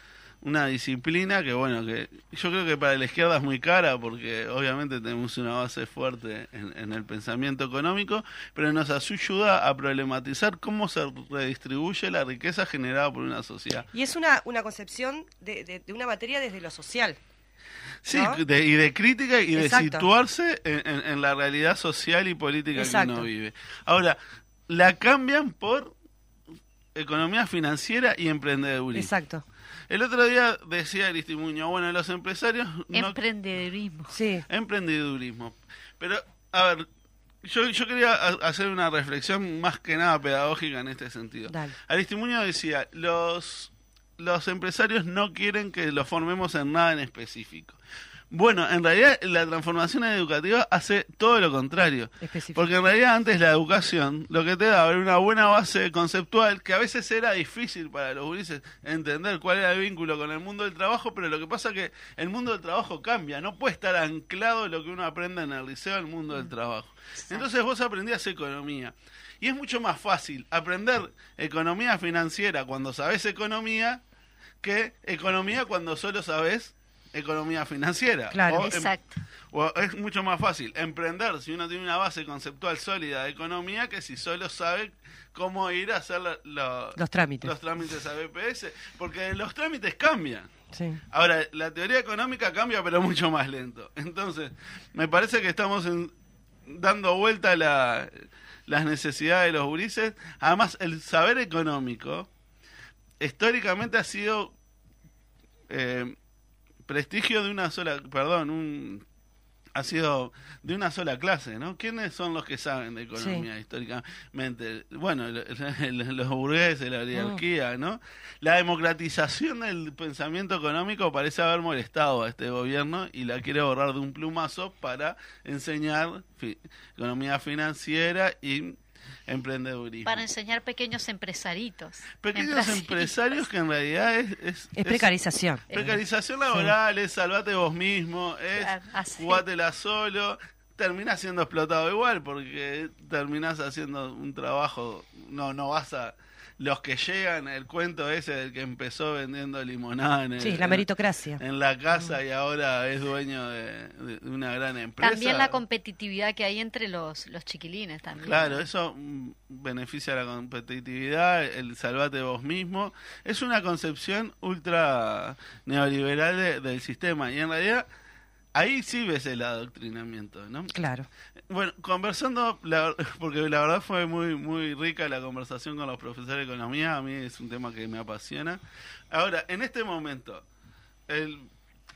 una disciplina que, bueno, que yo creo que para la izquierda es muy cara porque obviamente tenemos una base fuerte en, el pensamiento económico, pero nos ayuda a problematizar cómo se redistribuye la riqueza generada por una sociedad. Y es una, una concepción de- de una materia desde lo social. Sí, ¿no? de- y de crítica y de Exacto. situarse en, en- en la realidad social y política que uno vive. Ahora, la cambian por economía financiera y emprendedurismo. Exacto. El otro día decía Aristimuño, bueno, los empresarios no Emprendedurismo. Sí. emprendedurismo. Pero, a ver, yo, yo quería a- hacer una reflexión más que nada pedagógica en este sentido. Dale. Aristimuño decía, los, los empresarios no quieren que los formemos en nada en específico. Bueno, en realidad la transformación educativa hace todo lo contrario. Porque en realidad antes la educación lo que te daba era una buena base conceptual que a veces era difícil para los gurises entender cuál era el vínculo con el mundo del trabajo, pero lo que pasa que el mundo del trabajo cambia, no puede estar anclado lo que uno aprende en el liceo al mundo del trabajo. Entonces vos aprendías economía. Y es mucho más fácil aprender economía financiera cuando sabes economía que economía cuando solo sabes economía financiera. Claro. O em- Exacto. o es mucho más fácil emprender si uno tiene una base conceptual sólida de economía que si solo sabe cómo ir a hacer Los trámites. los trámites a BPS, porque los trámites cambian. Sí. Ahora, la teoría económica cambia, pero mucho más lento. Entonces, me parece que estamos en- dando vuelta la, las necesidades de los gurises. Además, el saber económico históricamente ha sido eh, prestigio de una sola, perdón, un ha sido de una sola clase, ¿no? ¿Quiénes son los que saben de economía históricamente? Bueno, el- el- los burgueses, la oligarquía, ¿no? La democratización del pensamiento económico parece haber molestado a este gobierno y la quiere borrar de un plumazo para enseñar fi- economía financiera y emprendedurismo. Para enseñar pequeños empresaritos. Pequeños Empresarios. empresarios que en realidad es... Es, Es precarización. Precarización laboral, es salvate vos mismo, es Claro, así. jugátela solo. Terminás siendo explotado igual porque terminás haciendo un trabajo, no no vas a... Los que llegan, el cuento ese del que empezó vendiendo limonada en, el- Sí, la meritocracia. en la casa y ahora es dueño de, de una gran empresa. También la competitividad que hay entre los, los chiquilines también. Claro, eso mm, beneficia la competitividad, el salvate vos mismo. Es una concepción ultra neoliberal de- del sistema y en realidad ahí sí ves el adoctrinamiento, ¿no? Claro. Bueno, conversando, la- porque la verdad fue muy muy rica la conversación con los profesores de economía, a mí es un tema que me apasiona. Ahora, en este momento, el,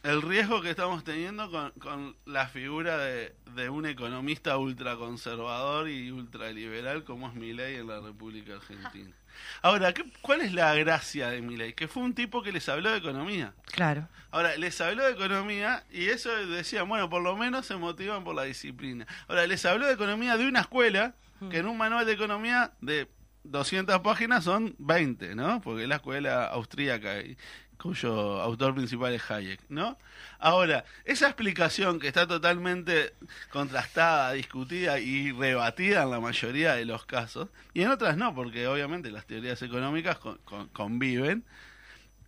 el riesgo que estamos teniendo con, con la figura de, de un economista ultraconservador y ultraliberal como es Milei en la República Argentina. Ahora, ¿qué, ¿cuál es la gracia de Milei? Que fue un tipo que les habló de economía. Claro. Ahora, les habló de economía y eso decían, bueno, por lo menos se motivan por la disciplina. Ahora, les habló de economía de una escuela que en un manual de economía de 200 páginas son 20, ¿no? Porque es la escuela austríaca y- cuyo autor principal es Hayek, ¿no? Ahora, esa explicación que está totalmente contrastada, discutida y rebatida en la mayoría de los casos, y en otras no, porque obviamente las teorías económicas con- con- conviven,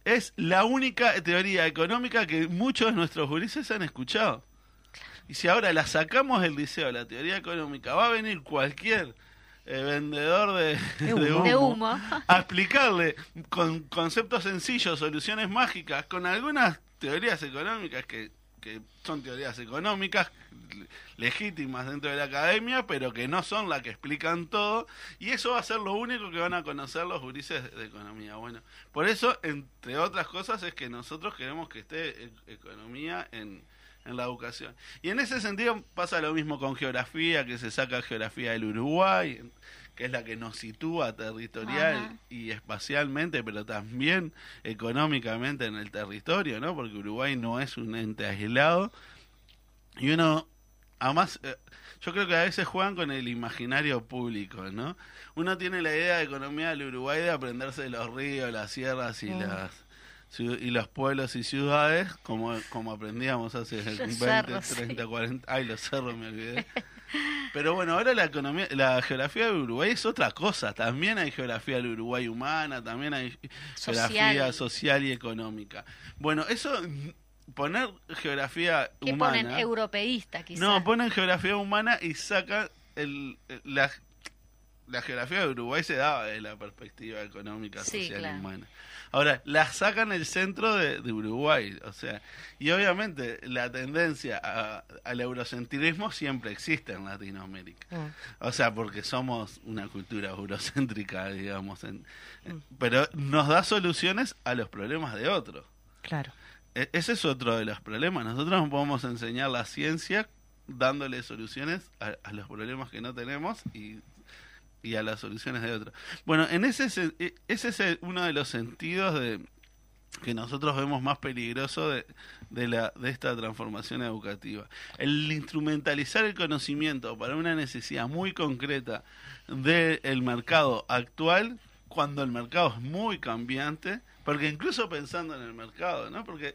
es la única teoría económica que muchos de nuestros gurises han escuchado. Y si ahora la sacamos del liceo, la teoría económica, va a venir cualquier eh, vendedor de, De humo. de humo De humo. a explicarle con conceptos sencillos, soluciones mágicas, con algunas teorías económicas que, que son teorías económicas legítimas dentro de la academia, pero que no son las que explican todo, y eso va a ser lo único que van a conocer los gurises de economía. Bueno, por eso, entre otras cosas, es que nosotros queremos que esté e- economía en, en la educación. Y en ese sentido pasa lo mismo con geografía, que se saca geografía del Uruguay, que es la que nos sitúa territorial Ajá. y espacialmente, pero también económicamente en el territorio, ¿no? Porque Uruguay no es un ente aislado. Y uno, además, eh, yo creo que a veces juegan con el imaginario público, ¿no? Uno tiene la idea de economía del Uruguay de aprenderse de los ríos, las sierras y las y los pueblos y ciudades, como, como aprendíamos hace 20, cerros, 30, 40, ay, los cerros me olvidé. Pero bueno, ahora la economía, la geografía del Uruguay es otra cosa. También hay geografía del Uruguay humana, también hay geografía Social. y económica. Bueno, eso poner geografía ¿Qué humana. ponen? Europeísta, quizás. No, ponen geografía humana y sacan el, la, la geografía de Uruguay se daba desde la perspectiva económica, Sí, social claro. y humana. Ahora, la sacan el centro de, de Uruguay, o sea, y obviamente la tendencia a- al eurocentrismo siempre existe en Latinoamérica. O sea, porque somos una cultura eurocéntrica, digamos, en- en- pero nos da soluciones a los problemas de otros. Claro. E- Ese es otro de los problemas. Nosotros no podemos enseñar la ciencia dándole soluciones a, a los problemas que no tenemos y, y a las soluciones de otros. Bueno, en ese se- e- ese es uno de los sentidos de que nosotros vemos más peligroso de, de, la, de esta transformación educativa. El instrumentalizar el conocimiento para una necesidad muy concreta del mercado actual, cuando el mercado es muy cambiante, porque incluso pensando en el mercado, ¿no? Porque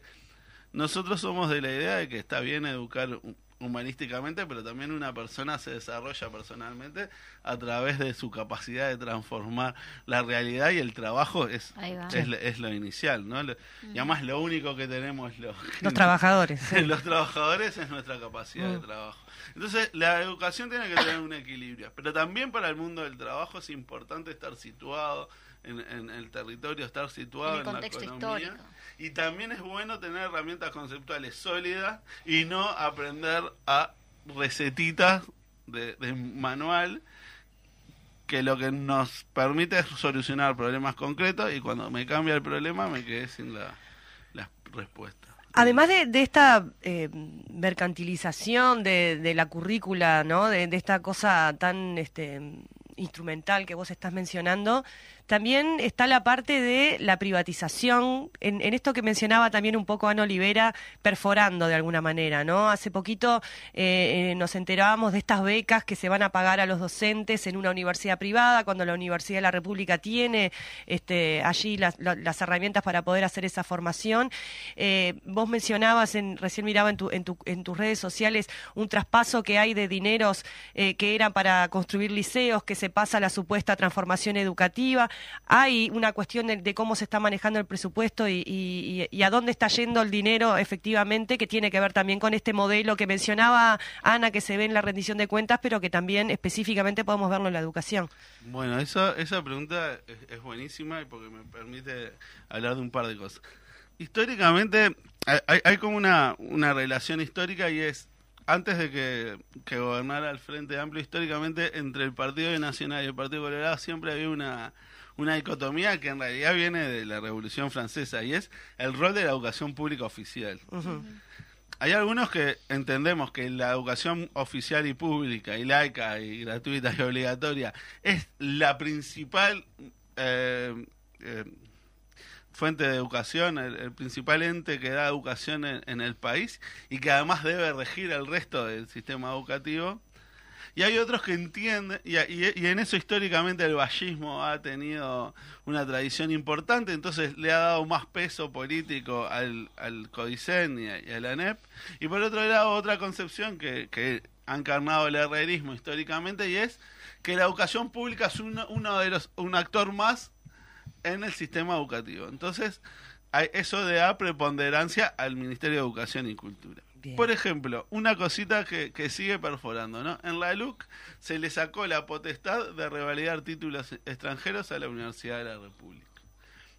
nosotros somos de la idea de que está bien educar humanísticamente, pero también una persona se desarrolla personalmente a través de su capacidad de transformar la realidad y el trabajo es, es, lo- es lo inicial, ¿no? Lo- Y además lo único que tenemos lo, Los trabajadores. sí. los trabajadores es nuestra capacidad de Mm. trabajo. Entonces, la educación tiene que tener un equilibrio, pero también para el mundo del trabajo es importante estar situado en, en el territorio, estar situado En en, el contexto la economía. histórico. Y también es bueno tener herramientas conceptuales sólidas y no aprender a recetitas de, de manual que lo que nos permite es solucionar problemas concretos y cuando me cambia el problema me quedé sin la, la respuesta. Además de, de esta eh, mercantilización de, de la currícula, ¿no? De, de esta cosa tan este, instrumental que vos estás mencionando, también está la parte de la privatización, en, en esto que mencionaba también un poco Ana Olivera, perforando de alguna manera, ¿no? Hace poquito eh, eh, nos enterábamos de estas becas que se van a pagar a los docentes en una universidad privada, cuando la Universidad de la República tiene este, allí las, la- las herramientas para poder hacer esa formación. Eh, vos mencionabas, en, recién miraba en, tu, en, tu- en tus redes sociales, un traspaso que hay de dineros eh, que eran para construir liceos, que se pasa a la supuesta transformación educativa. Hay una cuestión de, cómo se está manejando el presupuesto y, y- a dónde está yendo el dinero efectivamente, que tiene que ver también con este modelo que mencionaba Ana, que se ve en la rendición de cuentas, pero que también específicamente podemos verlo en la educación. Bueno, eso, esa pregunta es, es buenísima porque me permite hablar de un par de cosas. Históricamente, hay- hay como una, una relación histórica y es, antes de que, que gobernara el Frente Amplio, históricamente entre el Partido Nacional y el Partido Colorado siempre había una, una dicotomía que en realidad viene de la Revolución Francesa y es el rol de la educación pública oficial. Hay algunos que entendemos que la educación oficial y pública y laica y gratuita y obligatoria es la principal eh, eh, fuente de educación, el, el principal ente que da educación en, en el país y que además debe regir el resto del sistema educativo. Y hay otros que entienden, y, en eso históricamente el vallismo ha tenido una tradición importante, entonces le ha dado más peso político al, CODICEN y a, la ANEP. Y por otro lado, otra concepción que, que ha encarnado el herrerismo históricamente y es que la educación pública es uno, uno de los, un actor más en el sistema educativo. Entonces, eso le da preponderancia al Ministerio de Educación y Cultura. Bien. Por ejemplo, una cosita que, que sigue perforando, ¿no? En la LUC se le sacó la potestad de revalidar títulos extranjeros a la Universidad de la República.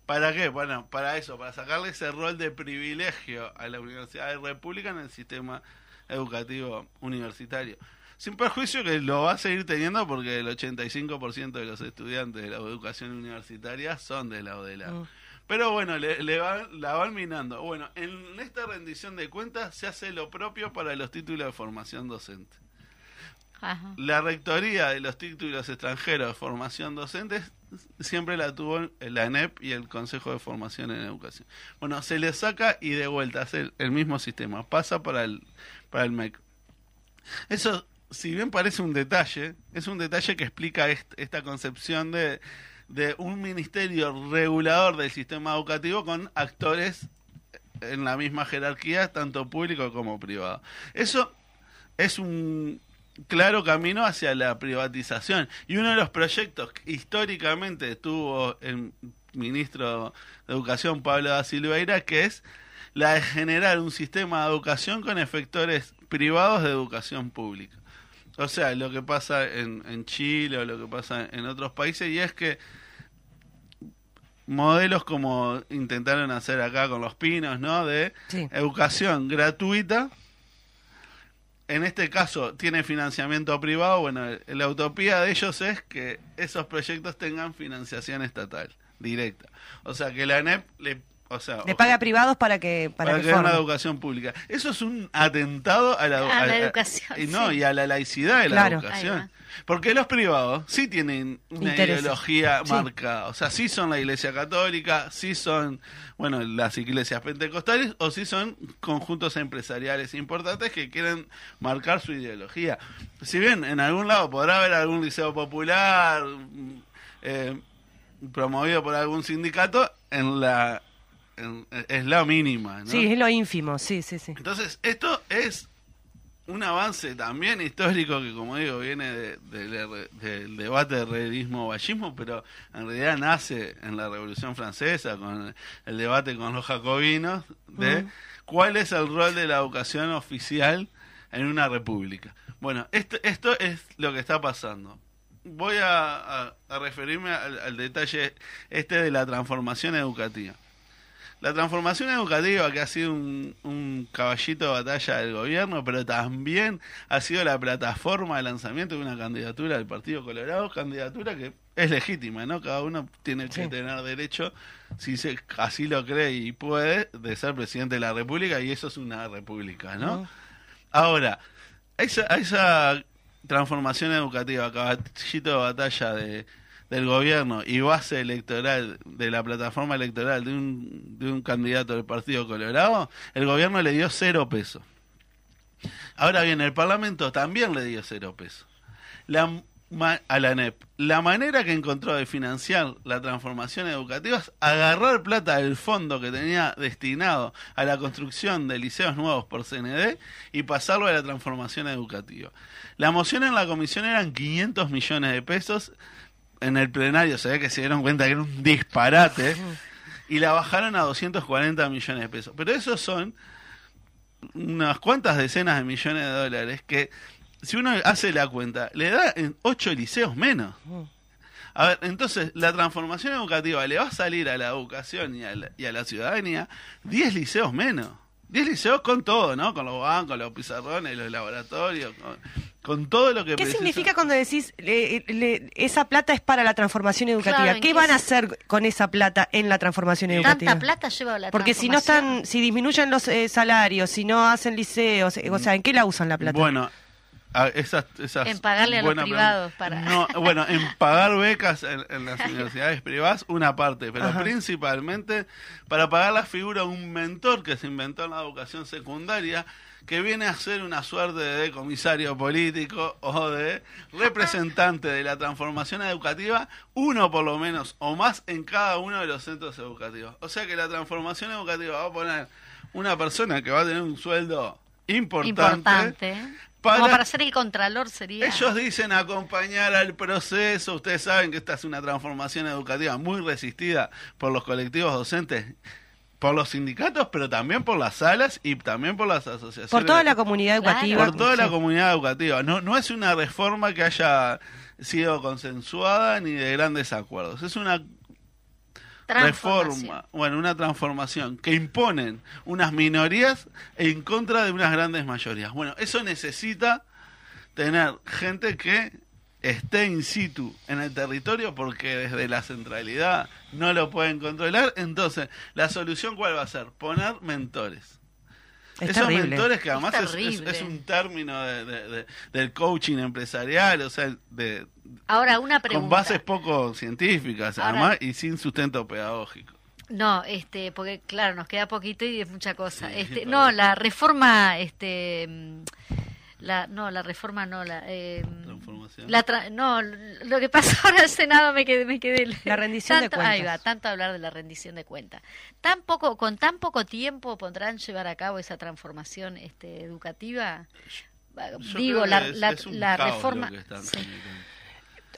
¿Para qué? Bueno, para eso, para sacarle ese rol de privilegio a la Universidad de la República en el sistema educativo universitario. Sin perjuicio que lo va a seguir teniendo porque el 85% de los estudiantes de la educación universitaria son de la ODELA. Mm. Pero bueno, le, le va- la van minando. Bueno, en esta rendición de cuentas se hace lo propio para los títulos de formación docente. Ajá. La rectoría de los títulos extranjeros de formación docente siempre la tuvo la ANEP y el Consejo de Formación en Educación. Bueno, se le saca y de vuelta hace el, el mismo sistema, pasa para el, para el MEC. Eso, si bien parece un detalle, es un detalle que explica est- esta concepción de, de un ministerio regulador del sistema educativo con actores en la misma jerarquía, tanto público como privado. Eso es un claro camino hacia la privatización. Y uno de los proyectos que históricamente tuvo el ministro de Educación, Pablo da Silveira, que es la de generar un sistema de educación con efectores privados de educación pública. o sea, lo que pasa en, en Chile o lo que pasa en otros países, y es que modelos como intentaron hacer acá con los pinos, ¿no? De Sí. educación gratuita. En este caso tiene financiamiento privado. Bueno, la utopía de ellos es que esos proyectos tengan financiación estatal directa. O sea, que la ANEP le, o sea, Le paga a privados para que para, para que una educación pública. Eso es un atentado a la, A la educación, y no, sí. y a la laicidad de Claro. la educación. Porque los privados sí tienen una Intereses. ideología Sí. marcada. O sea, sí son la iglesia católica, sí son, bueno, las iglesias pentecostales, o sí son conjuntos empresariales importantes que quieren marcar su ideología. Si bien en algún lado podrá haber algún liceo popular mm, eh, promovido por algún sindicato, en la en- es la mínima. ¿no? Sí, es lo ínfimo, sí, sí, sí. Entonces, esto es un avance también histórico que, como digo, viene de- del del debate de realismo-vallismo, pero en realidad nace en la Revolución Francesa, con el, el debate con los jacobinos, de Mm. cuál es el rol de la educación oficial en una república. Bueno, esto, esto es lo que está pasando. Voy a, a- a referirme al, al detalle este de la transformación educativa. La transformación educativa que ha sido un, un caballito de batalla del gobierno, pero también ha sido la plataforma de lanzamiento de una candidatura del Partido Colorado, candidatura que es legítima, ¿no? Cada uno tiene que Sí. tener derecho, si se, así lo cree y puede, de ser presidente de la República, y eso es una república, ¿no? Ahora, esa, esa transformación educativa, caballito de batalla de, del gobierno y base electoral de la plataforma electoral de un, de un candidato del Partido Colorado, el gobierno le dio cero pesos. Ahora bien, el Parlamento también le dio cero pesos. La, a la NEP. La manera que encontró de financiar la transformación educativa es agarrar plata del fondo que tenía destinado a la construcción de liceos nuevos por CND y pasarlo a la transformación educativa. La moción en la comisión eran 500 millones de pesos. En el plenario se ve que se dieron cuenta que era un disparate y la bajaron a 240 millones de pesos. Pero esos son unas cuantas decenas de millones de dólares que si uno hace la cuenta, le da en ocho liceos menos. A ver, entonces, la transformación educativa le va a salir a la educación y a la, y a la ciudadanía 10 liceos menos. 10 liceos con todo, ¿no? Con los bancos, los pizarrones, los laboratorios, con, con todo lo que ¿Qué precisa. significa cuando decís le- le- esa plata es para la transformación educativa? Claro, ¿en ¿Qué qué van a hacer con esa plata en la transformación educativa? Tanta plata lleva la Porque si no están, si disminuyen los eh, salarios, si no hacen liceos, eh, o sea, ¿en qué la usan la plata? Bueno, a- esas, esas En pagarle a los privados para- No, bueno, en pagar becas en, en las universidades privadas, una parte, pero Ajá. principalmente para pagar la figura de un mentor que se inventó en la educación secundaria, que viene a ser una suerte de comisario político o de representante de la transformación educativa, uno por lo menos o más en cada uno de los centros educativos. O sea que la transformación educativa va a poner una persona que va a tener un sueldo Importante. ¿eh? para- Como para ser el contralor sería. ellos dicen acompañar al proceso. Ustedes saben que esta es una transformación educativa muy resistida por los colectivos docentes, por los sindicatos, pero también por las salas y también por las asociaciones. Por toda la comunidad Claro. educativa. por toda la comunidad educativa. No, no es una reforma que haya sido consensuada ni de grandes acuerdos. Es una reforma, bueno, una transformación que imponen unas minorías en contra de unas grandes mayorías. Bueno, eso necesita tener gente que esté in situ en el territorio porque desde la centralidad no lo pueden controlar. Entonces, la solución cuál va a ser? Poner mentores. Es Esos terrible. mentores que además es, es- terrible. es un término de- de- de- del coaching empresarial, o sea, de, Ahora, una con pregunta. bases poco científicas, Ahora- además, y sin sustento pedagógico. No, este, porque claro, nos queda poquito y es mucha cosa. Sí, este, no, la reforma, este, la, no, la reforma no, la, eh, Transformación. la tra- no, lo que pasó ahora al Senado me quedé, me quedé. La rendición de tanto, Ahí cuentas. va, tanto hablar de la rendición de cuentas. Tan poco, con tan poco tiempo podrán llevar a cabo esa transformación, este, educativa. Yo Digo, creo la, que es- la, es un la caos lo reforma. que están sí.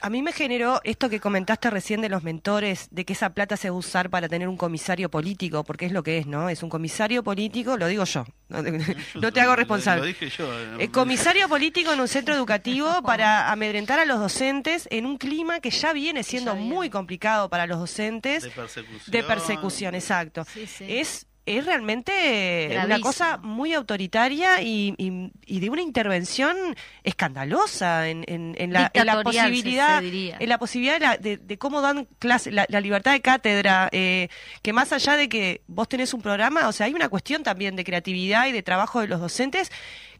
A mí me generó esto que comentaste recién de los mentores, de que esa plata se va a usar para tener un comisario político, porque es lo que es, ¿no? Es un comisario político, lo digo yo, no, no te hago responsable. Lo dije yo. eh, comisario político en un centro educativo para amedrentar a los docentes en un clima que ya viene siendo viene. muy complicado para los docentes De persecución. de persecución, exacto. Sí, sí. Es, es realmente una cosa muy autoritaria y, y- y de una intervención escandalosa en, en- en la, en posibilidad, en la posibilidad de, la- de- de cómo dan clase, la, la libertad de cátedra, eh, que más allá de que vos tenés un programa, o sea, hay una cuestión también de creatividad y de trabajo de los docentes,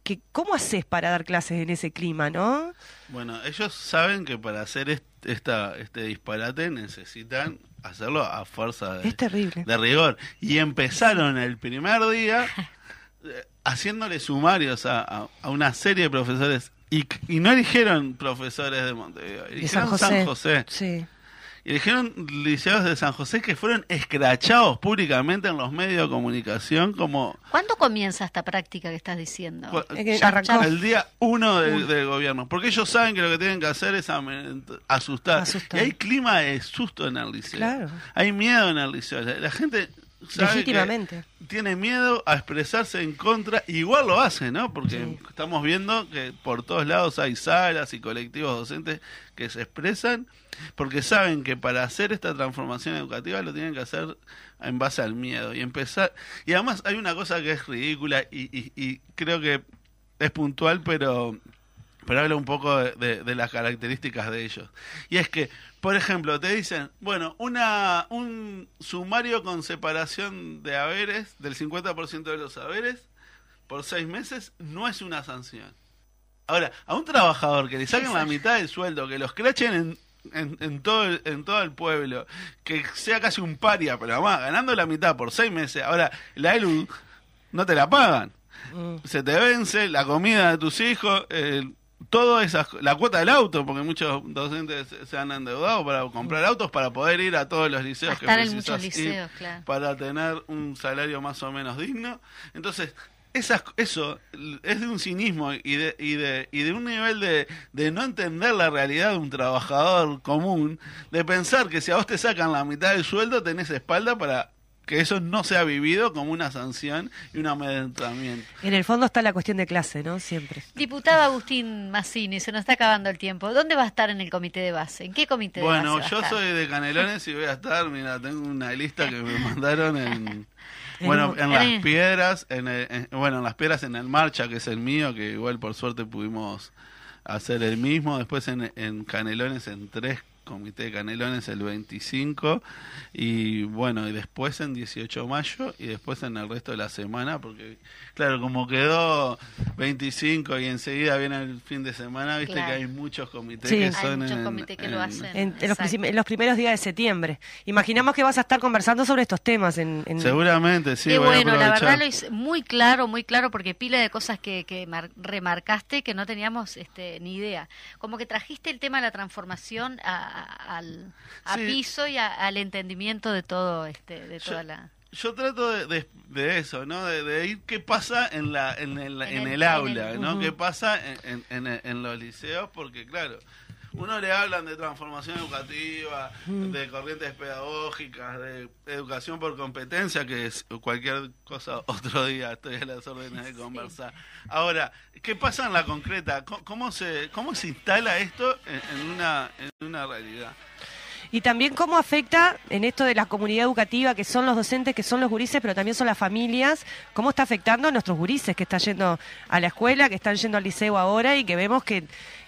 que cómo haces para dar clases en ese clima, ¿no? Bueno, ellos saben que para hacer est- esta, este disparate necesitan hacerlo a fuerza de, Es terrible. de rigor. Y empezaron el primer día eh, haciéndole sumarios a, a- a una serie de profesores. Y, y no eligieron profesores de Montevideo, De eligieron San San José. José. Sí. Y eligieron liceos de San José que fueron escrachados públicamente en los medios de comunicación como ¿Cuándo comienza esta práctica que estás diciendo? Es que Ya- arrancó. el día uno del, del gobierno. Porque ellos saben que lo que tienen que hacer es asustar. Asustar. Y hay clima de susto en el liceo. Claro. Hay miedo en el liceo. La, gente Legítimamente. tiene miedo a expresarse en contra. Igual lo hace, ¿no? Porque Sí. estamos viendo que por todos lados hay salas y colectivos docentes que se expresan porque saben que para hacer esta transformación educativa lo tienen que hacer en base al miedo y empezar y además hay una cosa que es ridícula y, y- y creo que es puntual pero pero habla un poco de, de- de las características de ellos y es que por ejemplo te dicen bueno una un sumario con separación de haberes del 50% de los haberes por seis meses no es una sanción Ahora, a un trabajador que le saquen la mitad del sueldo, que los crachen en, en, en todo el, en todo el pueblo, que sea casi un paria, pero además ganando la mitad por seis meses, ahora la ELU no te la pagan. Mm. Se te vence la comida de tus hijos, eh, todo esa, la cuota del auto, porque muchos docentes se- han endeudado para comprar autos para poder ir a todos los liceos A que estar en muchos ir liceos, claro. para tener un salario más o menos digno. Entonces, esas, eso es de un cinismo y de, y de, y de un nivel de, de no entender la realidad de un trabajador común, de pensar que si a vos te sacan la mitad del sueldo, tenés espalda para que eso no sea vivido como una sanción y un amedrentamiento. En el fondo está la cuestión de clase, ¿no? Siempre. Diputado Agustín Massini, se nos está acabando el tiempo. ¿Dónde va a estar en el comité de base? ¿En qué comité de Bueno, base? va a yo estar? soy de Canelones y voy a estar, mira, tengo una lista que me mandaron en... En Bueno, en las el- piedras, en, el- en- bueno, en las piedras en el marcha, que es el mío, que igual por suerte pudimos hacer el mismo. Después en, en Canelones, en tres comité de Canelones el 25 y bueno, y después en 18 de mayo y después en el resto de la semana, porque claro, como quedó 25 y enseguida viene el fin de semana, viste Claro. que hay muchos comités Sí. que Hay son muchos en- comités que lo en- hacen. En, en los, en primeros días de septiembre. Imaginamos que vas a estar conversando sobre estos temas en, en- Seguramente, sí. Qué voy a bueno, la verdad lo hice muy claro, muy claro, porque pila de cosas que, que mar- remarcaste que no teníamos este, ni idea. Como que trajiste el tema de la transformación a, a- al a Sí. piso y a- al entendimiento de todo, este, de Yo- toda la... Yo trato de, de- de eso, ¿no? De, de ir qué pasa en la en el, En en el- aula, el- ¿no? Ujú. ¿Qué pasa en- en los liceos? Porque, claro, uno le hablan de transformación educativa, de corrientes pedagógicas, de educación por competencia, que es cualquier cosa otro día, estoy a las órdenes de conversar. Ahora, ¿qué pasa en la concreta? ¿Cómo, cómo se, cómo se instala esto en, en una, en una realidad? Y también cómo afecta en esto de la comunidad educativa, que son los docentes, que son los gurises, pero también son las familias, cómo está afectando a nuestros gurises que están yendo a la escuela, que están yendo al liceo ahora y que vemos que,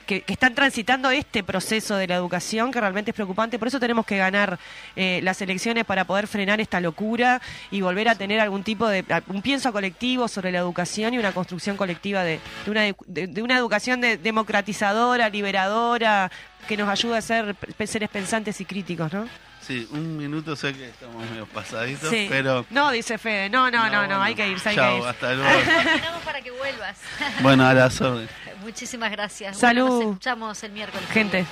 que, que están transitando este proceso de la educación que realmente es preocupante. Por eso tenemos que ganar eh, las elecciones para poder frenar esta locura y volver a tener algún tipo de un pienso colectivo sobre la educación y una construcción colectiva de, de una, de, de una educación de- democratizadora, liberadora, que nos ayude a ser seres pensantes y críticos, ¿no? Sí, un minuto sé que estamos medio pasaditos, Sí. pero... No, dice Fede, no, no, no, no, bueno. hay que irse, hay Chao, que irse. hasta luego. Terminamos para que vuelvas. bueno, a las órdenes. Muchísimas gracias. Salud. Bueno, nos escuchamos el miércoles. Gente.